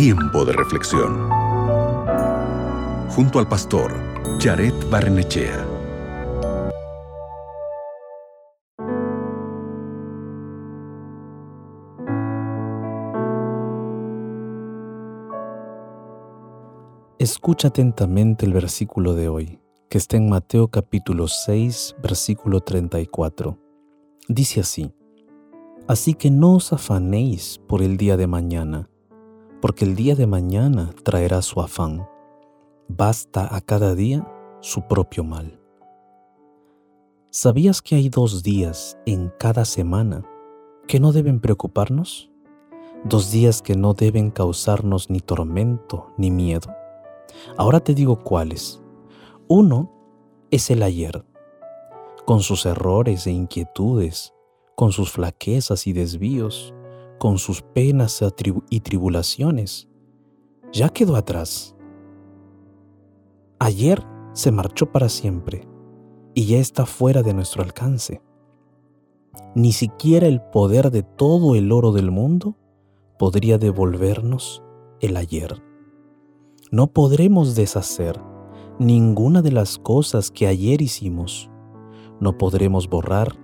Tiempo de reflexión. Junto al pastor Jared Barnechea. Escucha atentamente el versículo de hoy, que está en Mateo capítulo 6, versículo 34. Dice así, Así que no os afanéis por el día de mañana, porque el día de mañana traerá su afán. Basta a cada día su propio mal. ¿Sabías que hay dos días en cada semana que no deben preocuparnos? Dos días que no deben causarnos ni tormento ni miedo. Ahora te digo cuáles. Uno es el ayer, con sus errores e inquietudes, con sus flaquezas y desvíos, con sus penas y tribulaciones. Ya quedó atrás. Ayer se marchó para siempre y ya está fuera de nuestro alcance. Ni siquiera el poder de todo el oro del mundo podría devolvernos el ayer. No podremos deshacer ninguna de las cosas que ayer hicimos. No podremos borrar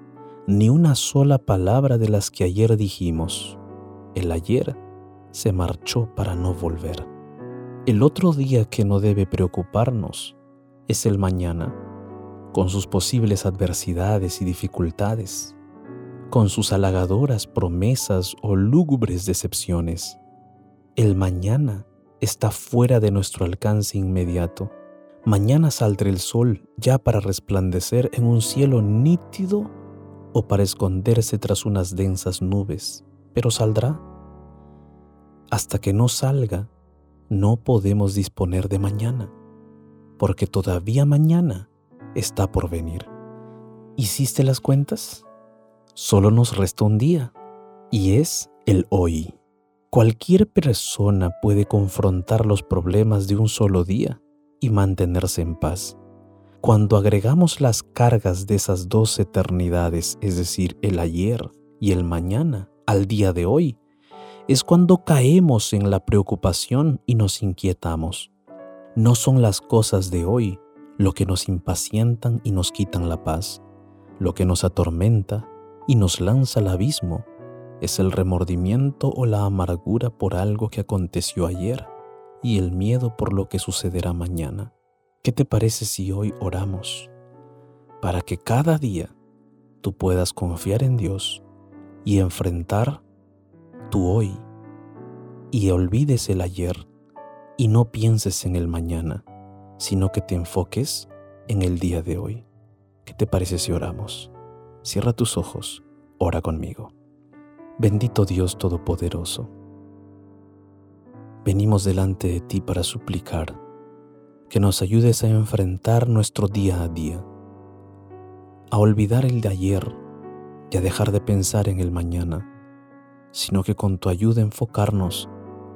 ni una sola palabra de las que ayer dijimos. El ayer se marchó para no volver. El otro día que no debe preocuparnos es el mañana, con sus posibles adversidades y dificultades, con sus halagadoras promesas o lúgubres decepciones. El mañana está fuera de nuestro alcance inmediato. Mañana saldrá el sol ya para resplandecer en un cielo nítido o para esconderse tras unas densas nubes, pero saldrá. Hasta que no salga, no podemos disponer de mañana, porque todavía mañana está por venir. ¿Hiciste las cuentas? Solo nos resta un día, y es el hoy. Cualquier persona puede confrontar los problemas de un solo día y mantenerse en paz. Cuando agregamos las cargas de esas dos eternidades, es decir, el ayer y el mañana, al día de hoy, es cuando caemos en la preocupación y nos inquietamos. No son las cosas de hoy lo que nos impacientan y nos quitan la paz, lo que nos atormenta y nos lanza al abismo es el remordimiento o la amargura por algo que aconteció ayer y el miedo por lo que sucederá mañana. ¿Qué te parece si hoy oramos para que cada día tú puedas confiar en Dios y enfrentar tu hoy y olvides el ayer y no pienses en el mañana, sino que te enfoques en el día de hoy? ¿Qué te parece si oramos? Cierra tus ojos, ora conmigo. Bendito Dios Todopoderoso, venimos delante de ti para suplicar que nos ayudes a enfrentar nuestro día a día, a olvidar el de ayer a dejar de pensar en el mañana, sino que con tu ayuda enfocarnos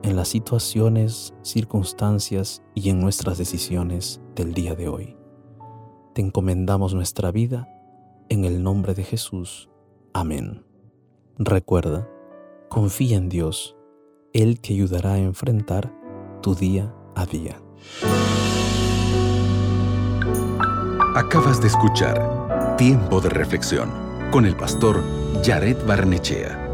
en las situaciones, circunstancias y en nuestras decisiones del día de hoy. Te encomendamos nuestra vida en el nombre de Jesús. Amén. Recuerda, confía en Dios. Él te ayudará a enfrentar tu día a día. Acabas de escuchar Tiempo de Reflexión con el pastor Jared Barnechea.